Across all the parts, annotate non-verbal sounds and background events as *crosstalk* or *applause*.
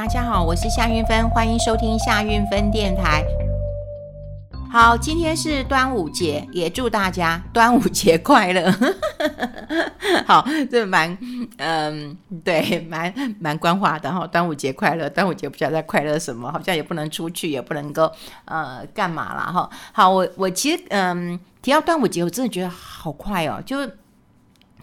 大家好，我是夏韵芬，欢迎收听夏韵芬电台。好，今天是端午节，也祝大家端午节快乐。*laughs* 好，这蛮嗯，对，蛮蛮官话的哈。端午节快乐，端午节不知道在快乐什么，好像也不能出去，也不能够呃干嘛了哈。好，我我其实嗯提到端午节，我真的觉得好快哦，就。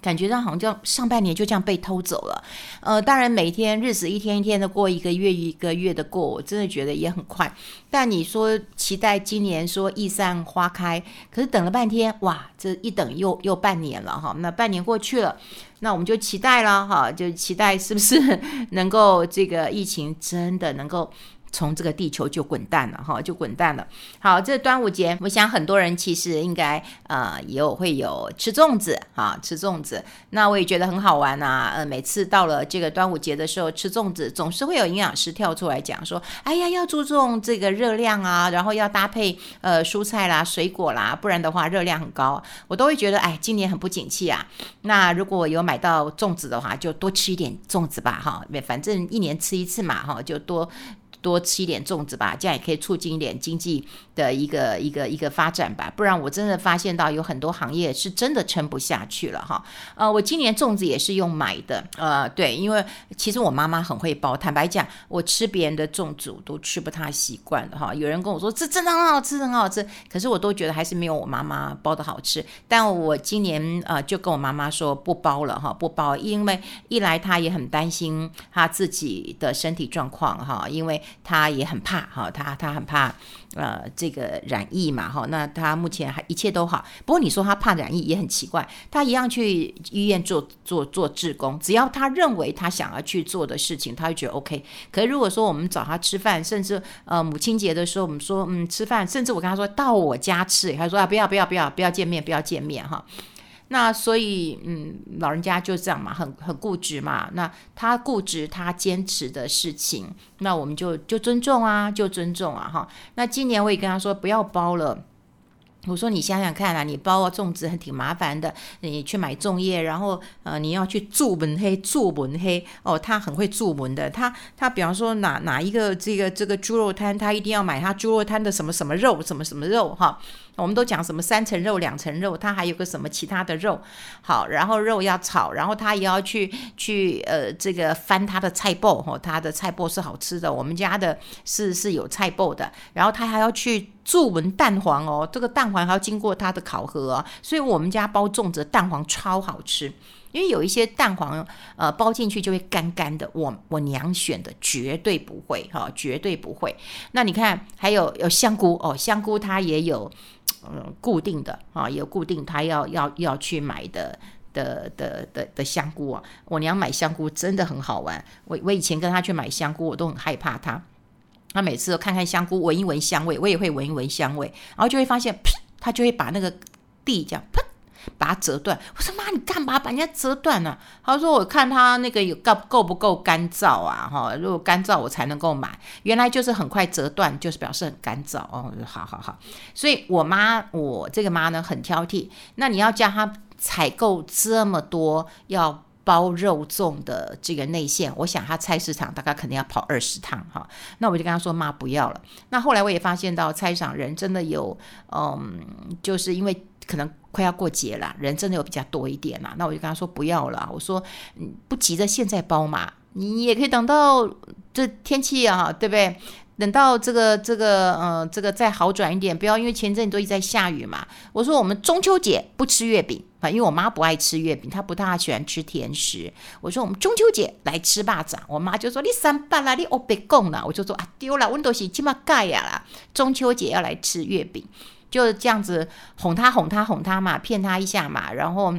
感觉到好像就上半年就这样被偷走了，呃，当然每天日子一天一天的过，一个月一个月的过，我真的觉得也很快。但你说期待今年说易散花开，可是等了半天，哇，这一等又又半年了哈。那半年过去了，那我们就期待了哈，就期待是不是 *laughs* 能够这个疫情真的能够。从这个地球就滚蛋了哈，就滚蛋了。好，这端午节，我想很多人其实应该呃也有会有吃粽子哈，吃粽子。那我也觉得很好玩呐。呃，每次到了这个端午节的时候吃粽子，总是会有营养师跳出来讲说，哎呀，要注重这个热量啊，然后要搭配呃蔬菜啦、水果啦，不然的话热量很高。我都会觉得，哎，今年很不景气啊。那如果有买到粽子的话，就多吃一点粽子吧哈，反正一年吃一次嘛哈，就多。多吃一点粽子吧，这样也可以促进一点经济的一个一个一个发展吧。不然我真的发现到有很多行业是真的撑不下去了哈。呃，我今年粽子也是用买的，呃，对，因为其实我妈妈很会包。坦白讲，我吃别人的粽子我都吃不太习惯的哈。有人跟我说这真的很好吃，很好吃，可是我都觉得还是没有我妈妈包的好吃。但我今年呃就跟我妈妈说不包了哈，不包，因为一来她也很担心她自己的身体状况哈，因为。他也很怕哈，他他很怕呃这个染疫嘛哈，那他目前还一切都好。不过你说他怕染疫也很奇怪，他一样去医院做做做志工，只要他认为他想要去做的事情，他会觉得 OK。可是如果说我们找他吃饭，甚至呃母亲节的时候，我们说嗯吃饭，甚至我跟他说到我家吃，他说啊不要不要不要不要见面不要见面哈。那所以，嗯，老人家就这样嘛，很很固执嘛。那他固执，他坚持的事情，那我们就就尊重啊，就尊重啊，哈。那今年我也跟他说不要包了。我说你想想看啊，你包啊粽子还挺麻烦的，你去买粽叶，然后呃你要去注门黑，注门黑哦，他很会注门的。他他比方说哪哪一个这个这个猪肉摊，他一定要买他猪肉摊的什么什么肉，什么什么肉哈。我们都讲什么三层肉、两层肉，它还有个什么其他的肉，好，然后肉要炒，然后他也要去去呃这个翻他的菜脯哈，他的菜脯是好吃的，我们家的是是有菜脯的，然后他还要去。注文蛋黄哦，这个蛋黄还要经过它的考核，所以我们家包粽子蛋黄超好吃，因为有一些蛋黄呃包进去就会干干的，我我娘选的绝对不会哈、哦，绝对不会。那你看还有有香菇哦，香菇它也有嗯固定的啊、有固定它要要要去买的的的的的香菇啊，我娘买香菇真的很好玩，我我以前跟她去买香菇，我都很害怕她。她每次都看看香菇，闻一闻香味，我也会闻一闻香味，然后就会发现，噗，他就会把那个地这样，噗，把它折断。我说妈，你干嘛把人家折断呢？他说我看他那个有够够不够干燥啊？哈，如果干燥我才能够买。原来就是很快折断，就是表示很干燥哦。好好好，所以我妈，我这个妈呢很挑剔。那你要叫她采购这么多要。包肉粽的这个内馅，我想他菜市场大概肯定要跑二十趟哈。那我就跟他说：“妈，不要了。”那后来我也发现到菜市场人真的有，嗯，就是因为可能快要过节了，人真的有比较多一点啦。那我就跟他说：“不要了。”我说：“嗯，不急着现在包嘛，你也可以等到这天气啊，对不对？”等到这个这个呃这个再好转一点，不要因为前阵子都一直在下雨嘛。我说我们中秋节不吃月饼啊，因为我妈不爱吃月饼，她不太喜欢吃甜食。我说我们中秋节来吃肉粽，我妈就说你三八啦，你哦别讲啦。我就说啊丢了，温度是起码盖呀啦。中秋节要来吃月饼，就这样子哄他哄他哄他嘛，骗他一下嘛，然后。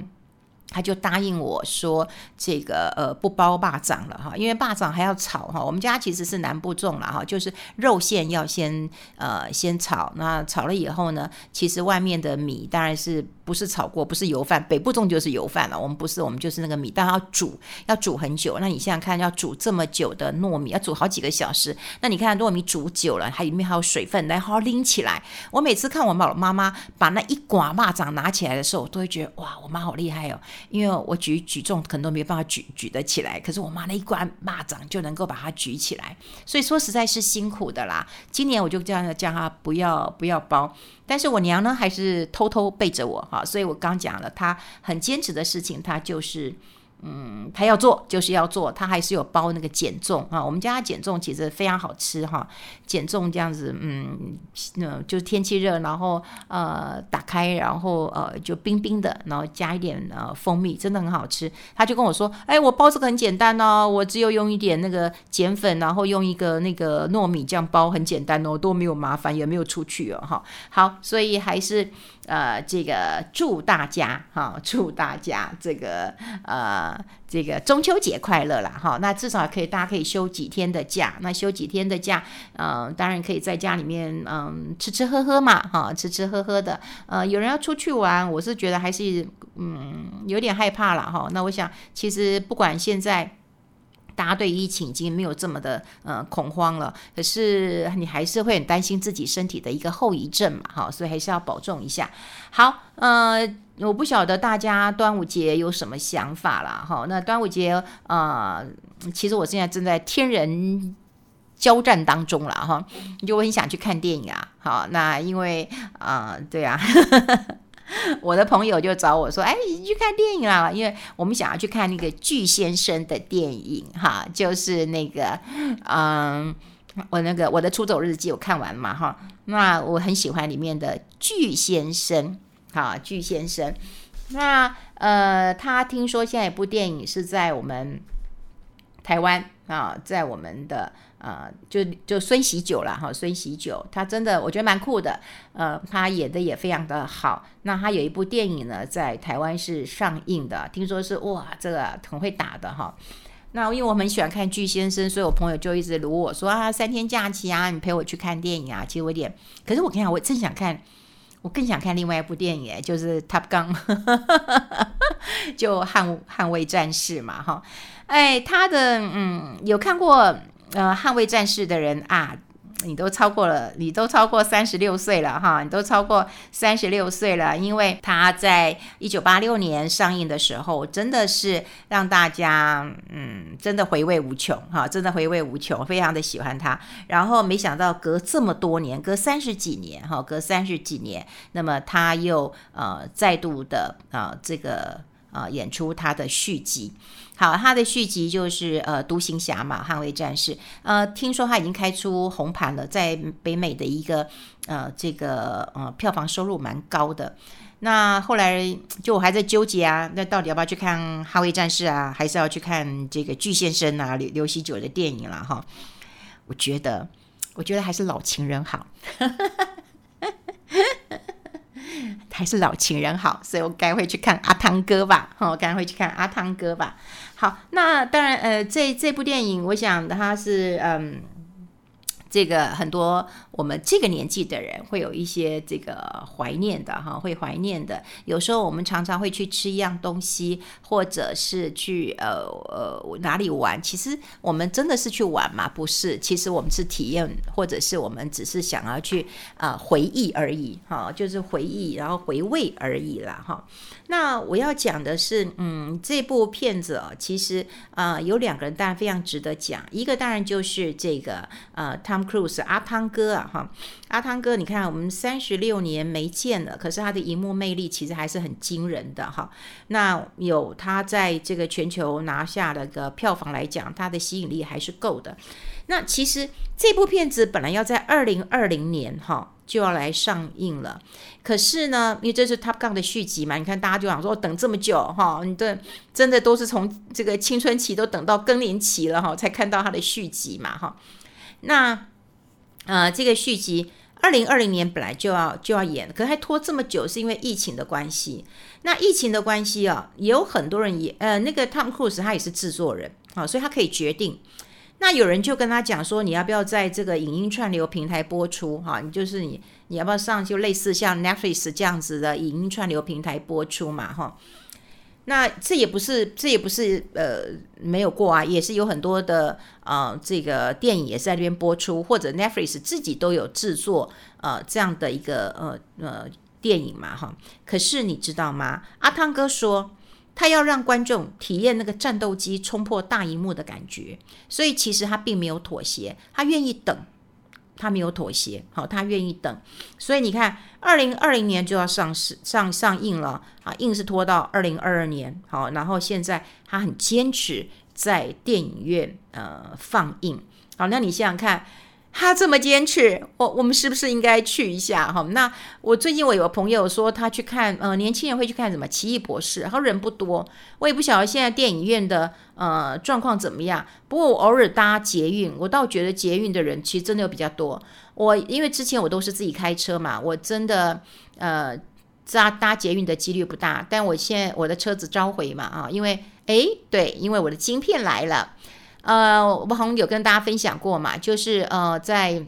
他就答应我说：“这个呃不包肉粽了哈，因为肉粽还要炒哈。我们家其实是南部粽了哈，就是肉馅要先呃先炒，那炒了以后呢，其实外面的米当然是不是炒过，不是油饭。北部粽就是油饭了，我们不是，我们就是那个米，但要煮要煮很久。那你想想看，要煮这么久的糯米，要煮好几个小时。那你看糯米煮久了，它里面还有水分，来好拎起来。我每次看我妈妈把那一刮肉粽拿起来的时候，我都会觉得哇，我妈好厉害哦。”因为我举举重可能都没办法举举得起来，可是我妈那一关蚂蚱就能够把它举起来，所以说实在是辛苦的啦。今年我就这样叫她不要不要包，但是我娘呢还是偷偷背着我哈，所以我刚讲了，她很坚持的事情，她就是。嗯，他要做就是要做，他还是有包那个减重啊。我们家减重其实非常好吃哈，减重这样子，嗯，那就是天气热，然后呃打开，然后呃就冰冰的，然后加一点呃蜂蜜，真的很好吃。他就跟我说，哎，我包这个很简单哦，我只有用一点那个碱粉，然后用一个那个糯米酱包，很简单哦，都没有麻烦，也没有出去哦，哈。好，所以还是呃这个祝大家哈，祝大家这个呃。这个中秋节快乐啦！哈，那至少可以，大家可以休几天的假。那休几天的假，嗯、当然可以在家里面，嗯，吃吃喝喝嘛，哈，吃吃喝喝的。呃，有人要出去玩，我是觉得还是，嗯，有点害怕了哈。那我想，其实不管现在。大家对疫情已经没有这么的呃恐慌了，可是你还是会很担心自己身体的一个后遗症嘛，哈，所以还是要保重一下。好，呃，我不晓得大家端午节有什么想法啦，哈。那端午节啊、其实我现在正在天人交战当中了，哈，就我很想去看电影啊，好，那因为啊、对啊。*laughs* 我的朋友就找我说：“哎，你去看电影啦，因为我们想要去看那个巨先生的电影，哈，就是那个，嗯，我那个我的出走日记我看完嘛，哈，那我很喜欢里面的巨先生，哈，巨先生，那呃，他听说现在一部电影是在我们台湾啊，在我们的。”呃，就就孙喜九了哈，孙喜九他真的我觉得蛮酷的，呃，他演的也非常的好。那他有一部电影呢，在台湾是上映的，听说是哇，这个很会打的哈。那因为我很喜欢看巨先生，所以我朋友就一直卢我说啊，三天假期啊，你陪我去看电影啊。其实我有点，可是我跟你讲，我正想看，我更想看另外一部电影，就是《Top Gun》，*laughs* 就捍捍卫战士嘛哈。哎，他的嗯，有看过。呃，捍卫战士的人啊，你都超过了，你都超过三十六岁了哈，你都超过三十六岁了，因为他在一九八六年上映的时候，真的是让大家嗯，真的回味无穷哈，真的回味无穷，非常的喜欢他。然后没想到隔这么多年，隔三十几年哈，隔三十几年，那么他又呃再度的啊、呃、这个。啊、呃，演出他的续集，好，他的续集就是呃，独行侠嘛，捍卫战士。呃，听说他已经开出红盘了，在北美的一个呃，这个呃，票房收入蛮高的。那后来就我还在纠结啊，那到底要不要去看捍卫战士啊，还是要去看这个巨先生啊，刘刘锡久的电影了哈？我觉得，我觉得还是老情人好。*laughs* 还是老情人好，所以我该会去看阿汤哥吧。哈，我该会去看阿汤哥吧。好，那当然，呃，这这部电影，我想它是嗯。这个很多我们这个年纪的人会有一些这个怀念的哈，会怀念的。有时候我们常常会去吃一样东西，或者是去呃呃哪里玩。其实我们真的是去玩吗？不是，其实我们是体验，或者是我们只是想要去啊、回忆而已哈，就是回忆然后回味而已啦哈。那我要讲的是，嗯，这部片子哦，其实啊、有两个人当然非常值得讲，一个当然就是这个呃他。Cruise 阿汤哥啊，哈，阿汤哥，你看我们三十六年没见了，可是他的荧幕魅力其实还是很惊人的哈。那有他在这个全球拿下了个票房来讲，他的吸引力还是够的。那其实这部片子本来要在二零二零年哈就要来上映了，可是呢，因为这是 Top Gun 的续集嘛，你看大家就想说等这么久哈，你的真的都是从这个青春期都等到更年期了哈，才看到他的续集嘛哈。那呃，这个续集二零二零年本来就要就要演，可还拖这么久，是因为疫情的关系。那疫情的关系啊，也有很多人也呃，那个 Tom Cruise 他也是制作人啊，所以他可以决定。那有人就跟他讲说，你要不要在这个影音串流平台播出？哈，你就是你你要不要上就类似像 Netflix 这样子的影音串流平台播出嘛？哈。那这也不是，这也不是呃没有过啊，也是有很多的啊、呃，这个电影也是在这边播出，或者 Netflix 自己都有制作呃这样的一个呃呃电影嘛哈。可是你知道吗？阿汤哥说他要让观众体验那个战斗机冲破大荧幕的感觉，所以其实他并没有妥协，他愿意等，他没有妥协，好，他愿意等。所以你看，二零二零年就要上市上上映了啊，硬是拖到二零二二年，好，然后现在他很坚持在电影院呃放映，好，那你想想看。他这么坚持，我我们是不是应该去一下哈？那我最近我有个朋友说他去看，呃，年轻人会去看什么《奇异博士》，然后人不多，我也不晓得现在电影院的呃状况怎么样。不过我偶尔搭捷运，我倒觉得捷运的人其实真的有比较多。我因为之前我都是自己开车嘛，我真的呃搭搭捷运的几率不大。但我现在我的车子召回嘛啊，因为哎对，因为我的晶片来了。呃，我好像有跟大家分享过嘛，就是呃，在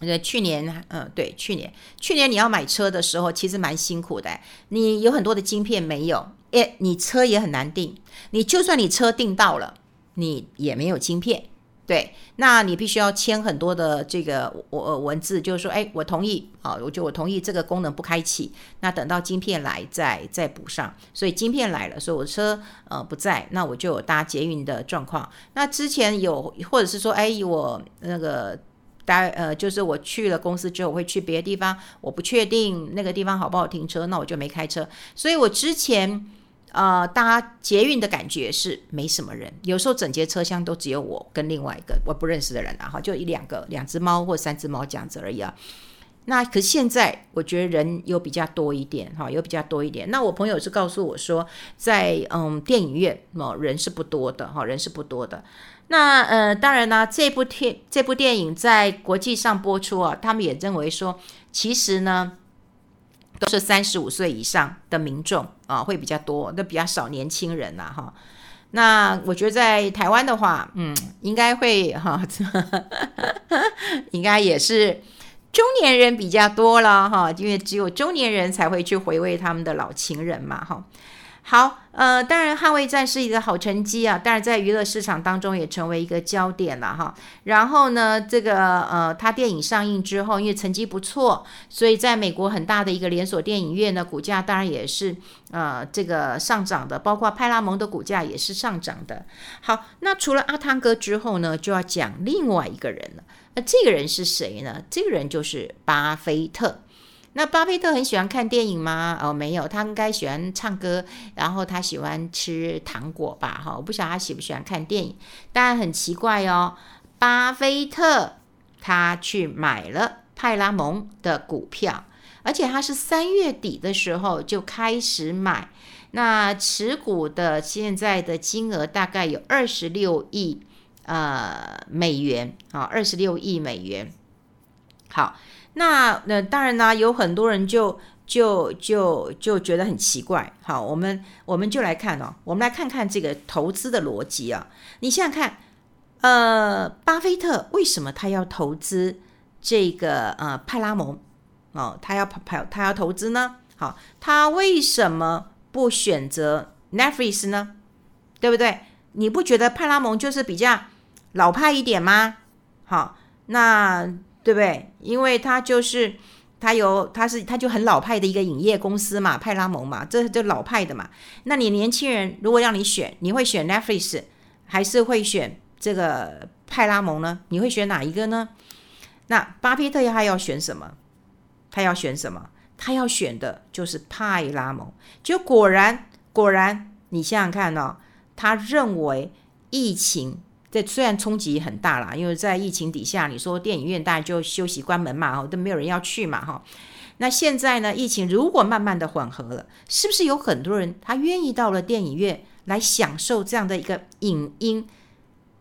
呃去年，呃，对，去年，去年你要买车的时候，其实蛮辛苦的。你有很多的晶片没有，诶，你车也很难订。你就算你车订到了，你也没有晶片。对，那你必须要签很多的这个我文字，就是说，哎，我同意啊，我就我同意这个功能不开启，那等到晶片来再再补上。所以晶片来了，所以我车呃不在，那我就有搭捷运的状况。那之前有，或者是说，哎，我那个搭呃，就是我去了公司之后，我会去别的地方，我不确定那个地方好不好停车，那我就没开车。所以我之前。呃，搭捷运的感觉是没什么人，有时候整节车厢都只有我跟另外一个我不认识的人啊，哈，就一两个，两只猫或三只猫这样子而已啊。那可是现在我觉得人有比较多一点，哈，有比较多一点。那我朋友是告诉我说，在嗯电影院哦人是不多的，哈，人是不多的。那呃，当然呢，这部电这部电影在国际上播出啊，他们也认为说，其实呢。都是三十五岁以上的民众啊，会比较多，都比较少年轻人呐，哈。那我觉得在台湾的话，嗯，应该会哈，*laughs* 应该也是中年人比较多了哈，因为只有中年人才会去回味他们的老情人嘛，哈。好，呃，当然，《捍卫战》是一个好成绩啊，当然在娱乐市场当中也成为一个焦点了哈。然后呢，这个呃，它电影上映之后，因为成绩不错，所以在美国很大的一个连锁电影院呢股价当然也是呃这个上涨的，包括派拉蒙的股价也是上涨的。好，那除了阿汤哥之后呢，就要讲另外一个人了。那这个人是谁呢？这个人就是巴菲特。那巴菲特很喜欢看电影吗？哦，没有，他应该喜欢唱歌，然后他喜欢吃糖果吧？哈，我不晓得他喜不喜欢看电影。但很奇怪哦，巴菲特他去买了派拉蒙的股票，而且他是三月底的时候就开始买，那持股的现在的金额大概有二十六亿呃美元啊，二十六亿美元。好。那那当然呢，有很多人就就就就觉得很奇怪。好，我们我们就来看哦，我们来看看这个投资的逻辑啊。你想想看，呃，巴菲特为什么他要投资这个呃派拉蒙哦？他要派他要投资呢？好，他为什么不选择 Netflix 呢？对不对？你不觉得派拉蒙就是比较老派一点吗？好，那。对不对？因为他就是他有，他是他就很老派的一个影业公司嘛，派拉蒙嘛，这这老派的嘛。那你年轻人如果让你选，你会选 Netflix 还是会选这个派拉蒙呢？你会选哪一个呢？那巴菲特他要选什么？他要选什么？他要选的就是派拉蒙。就果然果然，你想想看哦，他认为疫情。这虽然冲击很大啦，因为在疫情底下，你说电影院大家就休息关门嘛，都没有人要去嘛，哈。那现在呢，疫情如果慢慢的缓和了，是不是有很多人他愿意到了电影院来享受这样的一个影音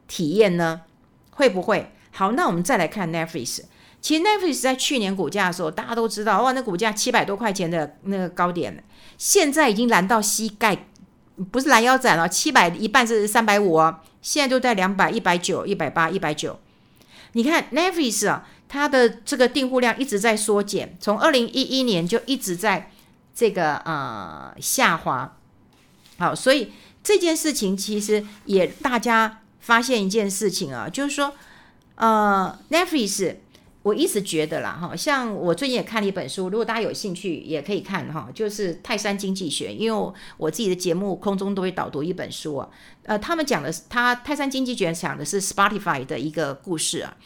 体验呢？会不会？好，那我们再来看 Netflix。其实 Netflix 在去年股价的时候，大家都知道，哇，那股价七百多块钱的那个高点，现在已经拦到膝盖。不是拦腰斩了，七百一半是三百五哦，现在都在两百、一百九、一百八、一百九。你看 Netflix 啊，它的这个订户量一直在缩减，从二零一一年就一直在这个呃下滑。好，所以这件事情其实也大家发现一件事情啊，就是说呃 Netflix 我一直觉得啦，哈，像我最近也看了一本书，如果大家有兴趣也可以看哈，就是泰山经济学，因为我自己的节目空中都会导读一本书啊，呃，他们讲的是他泰山经济学讲的是 Spotify 的一个故事啊，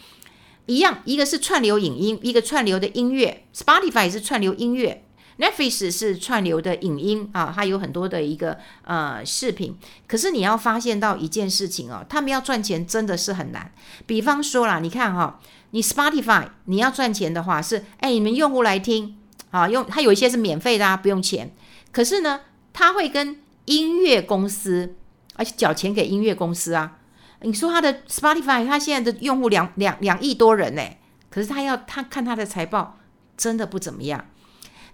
一样，一个是串流影音，一个串流的音乐，Spotify 是串流音乐。Netflix 是串流的影音啊，它有很多的一个呃视频。可是你要发现到一件事情哦，他们要赚钱真的是很难。比方说啦，你看哈、你 Spotify 你要赚钱的话是，哎，你们用户来听啊，用它有一些是免费的啊，不用钱。可是呢，他会跟音乐公司而且缴钱给音乐公司啊。你说他的 Spotify，他现在的用户两两两亿多人呢，可是他要他看他的财报真的不怎么样。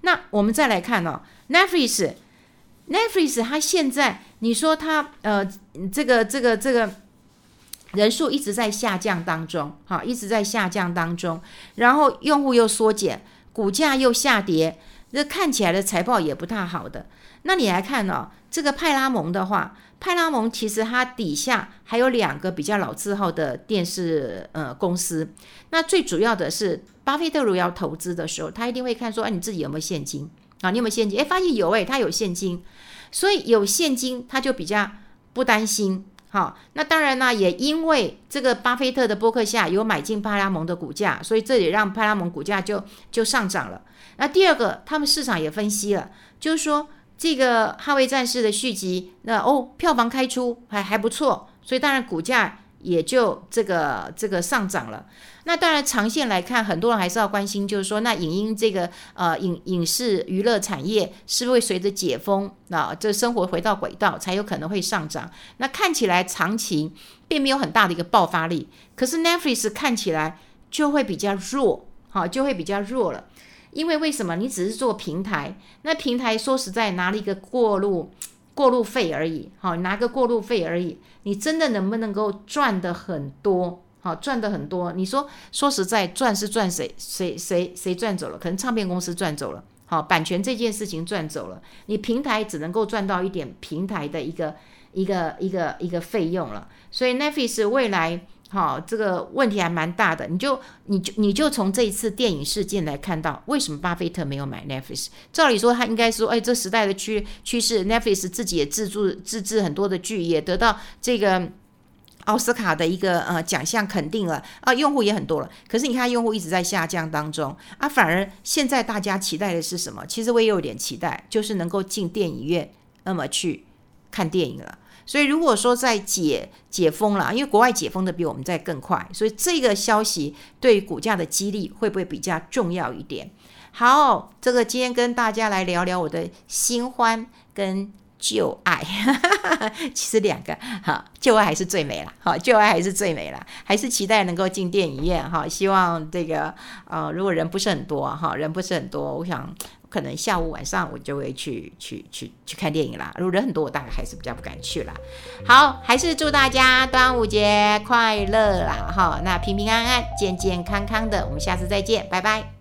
那我们再来看哦，Netflix，Netflix 它现在你说它呃这个这个这个人数一直在下降当中，哈，一直在下降当中，然后用户又缩减，股价又下跌，这看起来的财报也不太好的。那你来看哦，这个派拉蒙的话，派拉蒙其实它底下还有两个比较老字号的电视呃公司，那最主要的是。巴菲特如果要投资的时候，他一定会看说，哎，你自己有没有现金啊？你有没有现金？哎，发现有，哎，他有现金，所以有现金他就比较不担心。好，那当然呢，也因为这个巴菲特的博客下有买进派拉蒙的股价，所以这也让派拉蒙股价就就上涨了。那第二个，他们市场也分析了，就是说这个《捍卫战士》的续集，那哦，票房开出还还不错，所以当然股价。也就这个这个上涨了。那当然，长线来看，很多人还是要关心，就是说，那影音这个呃影影视娱乐产业是不是会随着解封，那这生活回到轨道，才有可能会上涨？那看起来长期并没有很大的一个爆发力，可是 Netflix 看起来就会比较弱，好，就会比较弱了。因为为什么？你只是做平台，那平台说实在拿了一个过路。过路费而已，好，拿个过路费而已。你真的能不能够赚的很多？好，赚的很多。你说说实在，赚是赚谁？谁谁谁赚走了？可能唱片公司赚走了。好，版权这件事情赚走了。你平台只能够赚到一点平台的一个一个一个一个费用了。所以 n e f i s 未来。好，这个问题还蛮大的，你就你就你就从这一次电影事件来看到，为什么巴菲特没有买 Netflix？照理说他应该说，哎，这时代的趋趋势，Netflix 自己也自制自制很多的剧，也得到这个奥斯卡的一个呃奖项肯定了啊，用户也很多了。可是你看，用户一直在下降当中啊，反而现在大家期待的是什么？其实我也有点期待，就是能够进电影院那么去看电影了。所以，如果说在解解封了，因为国外解封的比我们在更快，所以这个消息对股价的激励会不会比较重要一点？好，这个今天跟大家来聊聊我的新欢跟旧爱，*laughs* 其实两个哈，旧爱还是最美了，好，旧爱还是最美了，还是期待能够进电影院哈，希望这个呃，如果人不是很多哈，人不是很多，我想。可能下午晚上我就会去去去去看电影啦。如果人很多，我大概还是比较不敢去啦。好，还是祝大家端午节快乐啦！哈，那平平安安、健健康康的，我们下次再见，拜拜。